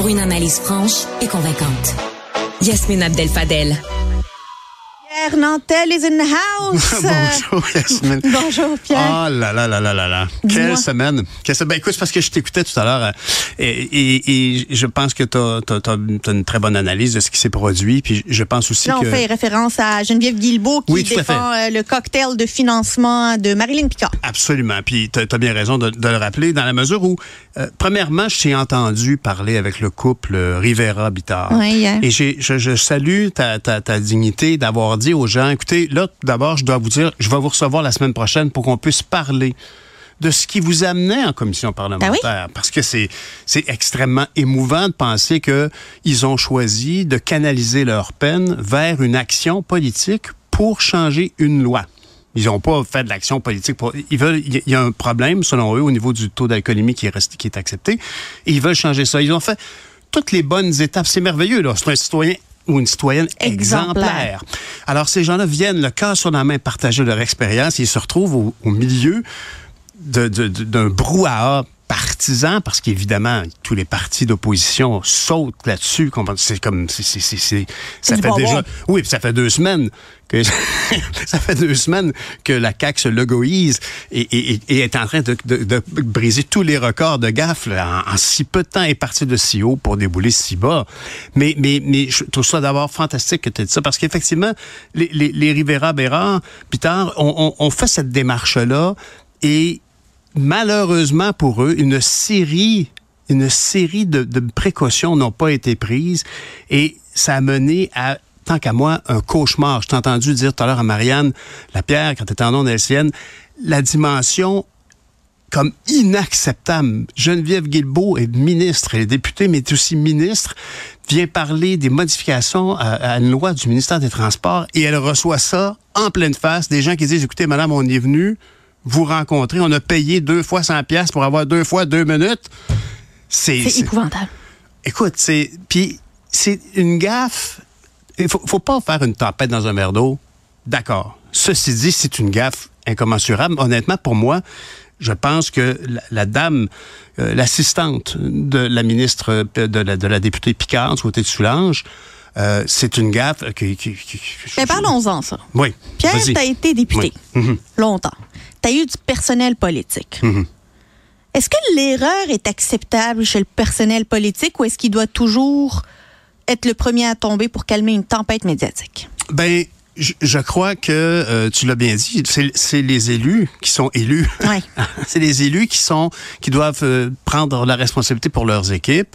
pour une analyse franche et convaincante. Yasmine Abdel-Fadel. Pierre Nantel is in the house. Bonjour, Yasmine. Bonjour, Pierre. Oh là là là là là là. Quelle semaine. Quelle semaine. Ben, écoute, parce que je t'écoutais tout à l'heure euh, et, et, et je pense que tu as, une très bonne analyse de ce qui s'est produit. Puis je pense aussi Là, on que. fait référence à Geneviève Guilbeault qui Oui, défend euh, le cocktail de financement de Marilyn Picard. Absolument. Puis tu as, bien raison de, de le rappeler, dans la mesure où, euh, premièrement, je t'ai entendu parler avec le couple euh. Oui, hier. Et je, je salue ta, ta, ta dignité d'avoir dit aux gens, écoutez, là, d'abord, je dois vous dire, je vais vous recevoir la semaine prochaine pour qu'on puisse parler de ce qui vous amenait en commission parlementaire. Parce que c'est, c'est extrêmement émouvant de penser qu'ils ont choisi de canaliser leur peine vers une action politique pour changer une loi. Ils n'ont pas fait de l'action politique. Pour, ils veulent, il y a un problème, selon eux, au niveau du taux d'alcoolémie qui est, resté, qui est accepté. Et ils veulent changer ça. Ils ont fait toutes les bonnes étapes. C'est merveilleux, là. C'est un citoyen ou une citoyenne exemplaire. Exemplaire. Alors, ces gens-là viennent, le cœur sur la main, partager leur expérience ils se retrouvent au, au milieu d'un brouhaha partisan, parce qu'évidemment, tous les partis d'opposition sautent là-dessus. C'est comme... c'est- c'est- ça fait déjà... Oui, ça fait deux semaines que ça fait deux semaines que la CAQ se logoïse et, et- et- et est en train de, de- de briser tous les records de gaffe là, en, en si peu de temps est parti de si haut pour débouler si bas. Mais, mais, mais je trouve ça d'abord fantastique que tu aies dit ça parce qu'effectivement, les, les, les Rivera Bérard, plus tard, on, on, on fait cette démarche-là et malheureusement pour eux, une série une série de, précautions n'ont pas été prises et ça a mené à, tant qu'à moi, un cauchemar. Je t'ai entendu dire tout à l'heure à Marianne Lapierre, quand tu étais en ondes LCN, la dimension comme inacceptable. Geneviève Guilbeault est ministre, elle est députée, mais est aussi ministre, vient parler des modifications à, à une loi du ministère des Transports et elle reçoit ça en pleine face, des gens qui disent, écoutez, madame, on est venu vous rencontrer, on a payé deux fois 100 pièces pour avoir deux fois deux minutes. C'est épouvantable. Écoute, c'est puis c'est une gaffe. Il faut, faut pas faire une tempête dans un verre d'eau. D'accord. Ceci dit, c'est une gaffe incommensurable. Honnêtement, pour moi, je pense que la, la dame, euh, l'assistante de la ministre euh, de la, de la députée Picard, du côté de Soulanges, euh, c'est une gaffe qui. qui- qui- Mais parlons-en, ça. Oui. Pierre, tu as été député Oui. Mhm. longtemps. Tu as eu du personnel politique. Mhm. Est-ce que l'erreur est acceptable chez le personnel politique ou est-ce qu'il doit toujours être le premier à tomber pour calmer une tempête médiatique? Ben, je, je crois que euh, tu l'as bien dit, c'est les élus qui sont élus. Ouais. c'est les élus qui sont qui doivent euh, prendre la responsabilité pour leurs équipes.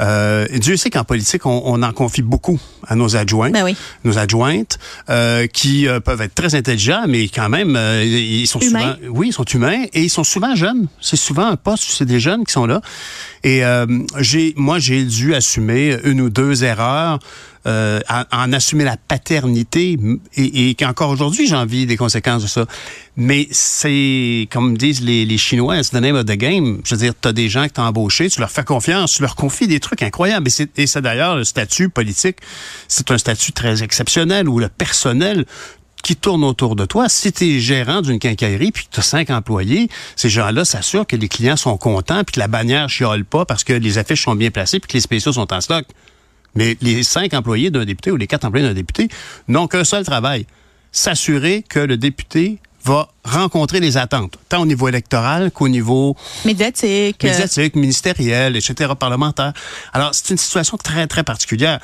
Euh, Dieu sait qu'en politique, on, on en confie beaucoup à nos adjoints, Ben oui. nos adjointes, euh, qui euh, peuvent être très intelligents, mais quand même, euh, ils sont Humains. souvent, oui, ils sont humains et ils sont souvent jeunes. C'est souvent un poste c'est des jeunes qui sont là. Et euh, j'ai, moi, j'ai dû assumer une ou deux erreurs. Euh, en, en assumer la paternité et, et qu'encore aujourd'hui j'en vis des conséquences de ça. Mais c'est, comme disent les, les Chinois, it's the name of the game. Je veux dire, tu as des gens que tu as embauchés, tu leur fais confiance, tu leur confies des trucs incroyables. Et c'est, c'est d'ailleurs le statut politique, c'est un statut très exceptionnel où le personnel qui tourne autour de toi. Si tu es gérant d'une quincaillerie puis que tu as cinq employés, ces gens-là s'assurent que les clients sont contents puis que la bannière chiole pas parce que les affiches sont bien placées puis que les spéciaux sont en stock. Mais les cinq employés d'un député ou les quatre employés d'un député n'ont qu'un seul travail. S'assurer que le député va rencontrer les attentes, tant au niveau électoral qu'au niveau Médiatique. médiatique, ministériel, etc., parlementaire. Alors, c'est une situation très, très particulière.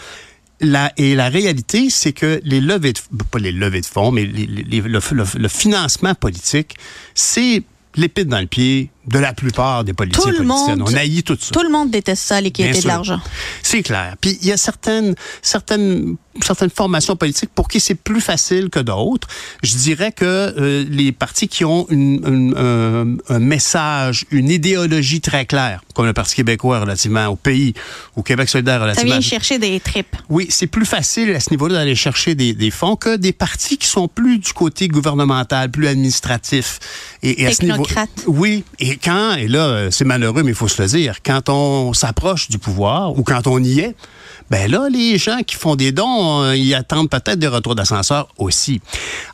La, et la réalité, c'est que les levées de, pas les levées de fonds, mais les- les- le, le- le financement politique, c'est l'épine dans le pied de la plupart des politiciens Tout le monde- On haït tout ça. Tout le monde déteste ça, l'équité de l'argent. C'est clair. Puis il y a certaines, certaines, certaines formations politiques pour qui c'est plus facile que d'autres. Je dirais que euh, les partis qui ont une, une- un, un message, une idéologie très claire, comme le Parti québécois relativement au pays, au Québec solidaire Ça relativement. vient chercher des tripes. Oui, c'est plus facile à ce niveau-là d'aller chercher des, des fonds que des partis qui sont plus du côté gouvernemental, plus administratif. Et, et à ce niveau, Technocrate. oui, et, Et quand, et là, euh, c'est malheureux, mais il faut se le dire, quand on s'approche du pouvoir ou quand on y est, ben là, les gens qui font des dons, euh, ils attendent peut-être des retours d'ascenseur aussi.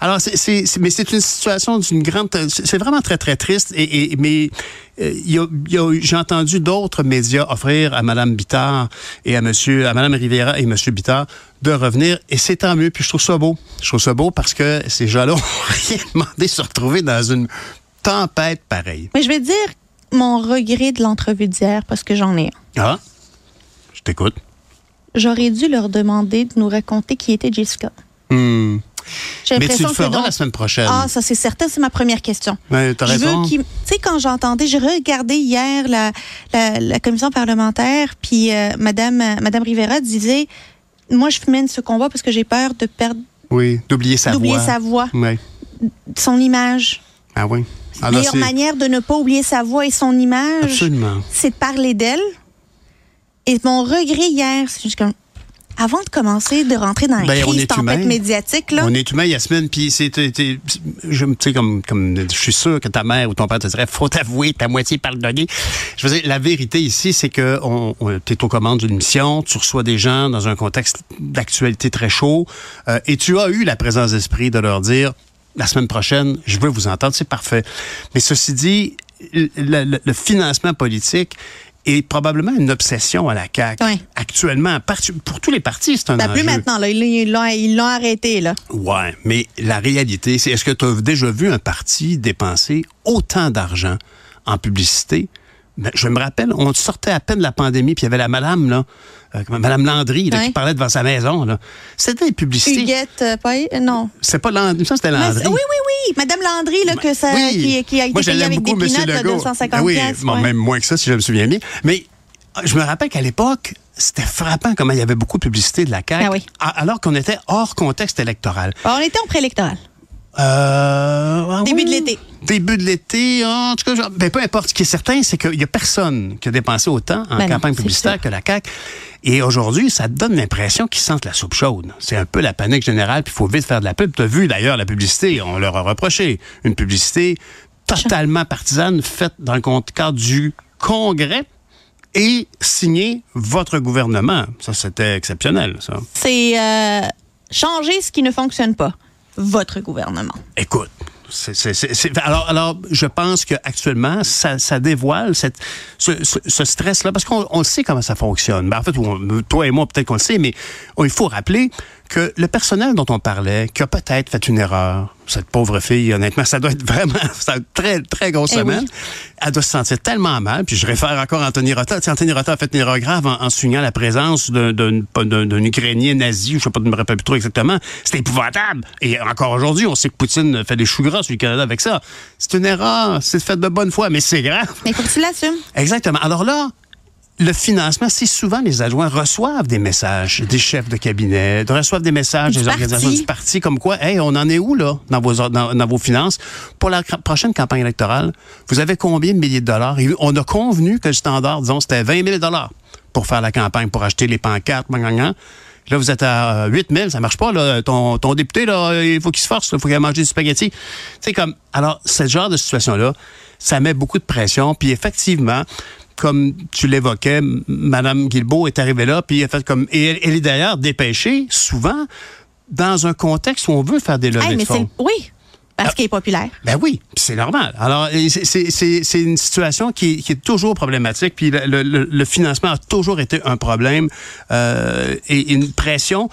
Alors, c'est, mais c'est une situation d'une grande, c'est vraiment très très triste. Et, mais euh, j'ai entendu d'autres médias offrir à Mme Bittard et à Monsieur, à Mme Rivera et Monsieur Bittard de revenir. Et c'est tant mieux. Puis je trouve ça beau. Je trouve ça beau parce que ces gens-là ont rien demandé de se retrouver dans une tempête pareille. Mais je vais dire mon regret de l'entrevue d'hier parce que j'en ai un. Ah, je t'écoute. J'aurais dû leur demander de nous raconter qui était Jessica. Hmm. J'ai Mais tu le feras la semaine prochaine. Ah, ça c'est certain, c'est ma première question. T'as Je raison. veux Tu sais, quand j'entendais, j'ai regardé hier la, la, la commission parlementaire, puis euh, Madame, euh, Madame Rivera disait Moi, je mène ce combat parce que j'ai peur de perdre Oui, d'oublier sa d'oublier voix. sa voix, Oui. son image. Ah oui. La Alors, meilleure c'est- manière de ne pas oublier sa voix et son image, c'est de parler d'elle. Et mon regret hier, c'est juste comme. Avant de commencer de rentrer dans une Ben, on crise est tempête humain. médiatique, là, On est humain, Yasmine, puis c'est, je, sais, comme, comme, je suis sûr que ta mère ou ton père te dirait, faut t'avouer, ta moitié pardonner. Je veux dire, la vérité ici, c'est que on, on, t'es aux commandes d'une mission, tu reçois des gens dans un contexte d'actualité très chaud, euh, et tu as eu la présence d'esprit de leur dire, la semaine prochaine, je veux vous entendre, c'est parfait. Mais ceci dit, le, le- le financement politique est probablement une obsession à la CAQ. Actuellement, pour tous les partis, c'est un ben, plus enjeu. maintenant, là, ils l'ont ils l'ont arrêté, là. Ouais, mais la réalité, c'est est-ce que tu as déjà vu un parti dépenser autant d'argent en publicité? Ben, je me rappelle, on sortait à peine de la pandémie, puis il y avait la madame, là, euh, madame Landry, là, qui parlait devant sa maison. Là. C'était des publicités. Huguette, euh, pas, euh, non. C'est pas Landry, ça c'était Landry. oui, oui, oui. Madame Landry, là, que ça, Oui. qui, qui a été Moi, payée avec des beaucoup, M. pinottes de Legault. 250 Ah oui, piastres, bon, ouais. même moins que ça, si je me souviens bien. Mais euh, je me rappelle qu'à l'époque, c'était frappant comment il y avait beaucoup de publicité de la CAQ, Ah oui. alors qu'on était hors contexte électoral. Alors, on était en préélectoral. Euh, ah Début oui. de l'été. Début de l'été, en tout cas, ben, peu importe. Ce qui est certain, c'est qu'il n'y a personne qui a dépensé autant en Ben campagne publicitaire sûr. que la CAQ. Et aujourd'hui, ça donne l'impression qu'ils sentent la soupe chaude. C'est un peu la panique générale, puis il faut vite faire de la pub. Tu as vu d'ailleurs la publicité, on leur a reproché. Une publicité totalement partisane faite dans le cadre du Congrès et signée votre gouvernement. Ça, c'était exceptionnel, ça. C'est euh, changer ce qui ne fonctionne pas. Votre gouvernement. Écoute, alors, alors, je pense qu'actuellement, ça, ça dévoile cette, ce, stress-là, parce qu'on sait comment ça fonctionne. Ben, en fait, toi et moi, peut-être qu'on le sait, mais il faut rappeler que le personnel dont on parlait, qui a peut-être fait une erreur, cette pauvre fille, honnêtement, ça doit être vraiment c'est une très, très grosse Eh oui. semaine. Elle doit se sentir tellement mal. Puis je réfère encore à Anthony Rota. Tu sais, Anthony Rota a fait une erreur grave en, en soulignant la présence d'un, Ukrainien nazi, je sais pas, je me rappelle plus trop exactement. C'était épouvantable. Et encore aujourd'hui, on sait que Poutine fait des choux gras sur le Canada avec ça. C'est une erreur. C'est fait de bonne foi, mais c'est grave. Mais faut que tu l'assumes. Exactement. Alors là, le financement, c'est souvent les adjoints reçoivent des messages des chefs de cabinet, reçoivent des messages Du des organisations du parti comme quoi, hey, on en est où là dans vos dans, dans vos finances? Pour la prochaine campagne électorale Vous avez combien de milliers de dollars? Et On a convenu que le standard, disons, c'était 20 000 dollars pour faire la campagne, pour acheter les pancartes, gang. Là, vous êtes à euh, 8 000, ça marche pas. Là. Ton, ton député, là, il faut qu'il se force, il faut qu'il aille manger du spaghetti. Tu sais, comme, alors, ce genre de situation-là, ça met beaucoup de pression. Puis effectivement, comme tu l'évoquais, Madame Guilbeault est arrivée là, puis elle a fait comme. Et elle, elle est d'ailleurs dépêchée, souvent, dans un contexte où on veut faire des levées Hey, de mais fonds. c'est. Oui. Parce qu'il est populaire. Ben oui, c'est normal. Alors, c'est- une situation qui, qui est toujours problématique, puis le, le- le- le financement a toujours été un problème euh, et une pression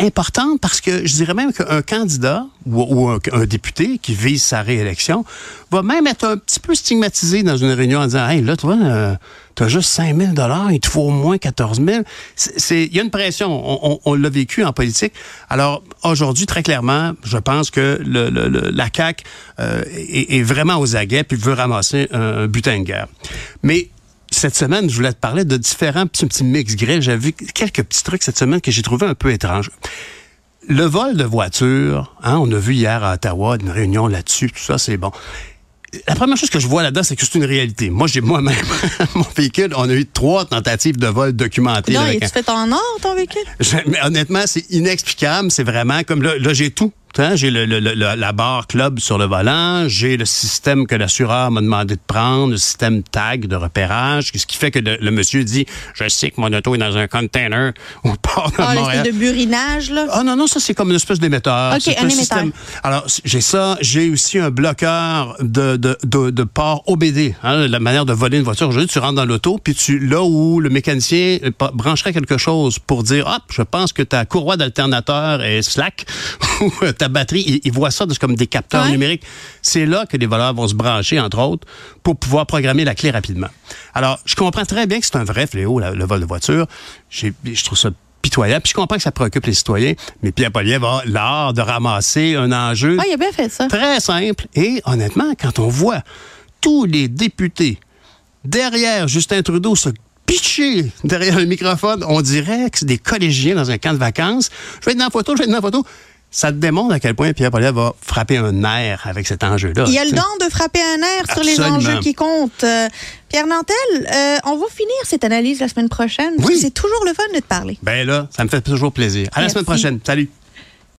importante parce que je dirais même qu'un candidat ou, ou un, un député qui vise sa réélection va même être un petit peu stigmatisé dans une réunion en disant Hey, là, toi, euh, t'as juste 5 000 il te faut au moins 14 000 C'est- c'est- Il y a une pression. On, l'a vécu en politique. Alors, aujourd'hui, très clairement, je pense que le, la CAQ euh, est, vraiment aux aguets puis veut ramasser un, butin de guerre. Mais cette semaine, je voulais te parler de différents petits, mix grill. J'ai vu quelques petits trucs cette semaine que j'ai trouvé un peu étranges. Le vol de voiture, hein, on a vu hier à Ottawa une réunion là-dessus, tout ça, c'est bon. La première chose que je vois là-dedans, c'est que c'est une réalité. Moi, j'ai moi-même, mon véhicule, on a eu trois tentatives de vol documentées. Là, avec tu fait en or, ton véhicule? je- mais honnêtement, c'est inexplicable. C'est vraiment comme là, là j'ai tout. J'ai le, le- le- la barre club sur le volant, j'ai le système que l'assureur m'a demandé de prendre, le système tag de repérage, ce qui fait que le, le monsieur dit, je sais que mon auto est dans un container au port de Ah, Montréal. de burinage, là? Ah non, non, ça c'est comme une espèce d'émetteur. OK, un émetteur. Alors, j'ai ça. J'ai aussi un bloqueur de, de, de, de port OBD. hein, la manière de voler une voiture. Aujourd'hui, tu rentres dans l'auto, puis tu là où le mécanicien euh, brancherait quelque chose pour dire, hop, je pense que ta courroie d'alternateur est slack, ou ta batterie, il, il voit ça comme des capteurs Ouais. numériques. C'est là que les voleurs vont se brancher, entre autres, pour pouvoir programmer la clé rapidement. Alors, je comprends très bien que c'est un vrai fléau, la- le vol de voiture. J'ai- Je trouve ça pitoyable. Puis je comprends que ça préoccupe les citoyens, mais Pierre Poliev a l'art de ramasser un enjeu Ah, il a bien fait ça. très simple. Et honnêtement, quand on voit tous les députés derrière Justin Trudeau se pitcher derrière le microphone, on dirait que c'est des collégiens dans un camp de vacances. Je vais être dans la photo, je vais être dans la photo. Ça te démontre à quel point Pierre Poliev va frapper un nerf avec cet enjeu-là. Il a le don de frapper un air sur les Absolument. enjeux qui comptent. Euh, Pierre Nantel, euh, on va finir cette analyse la semaine prochaine. Oui. C'est toujours le fun de te parler. Ben là, ça me fait toujours plaisir. À la semaine prochaine. Salut.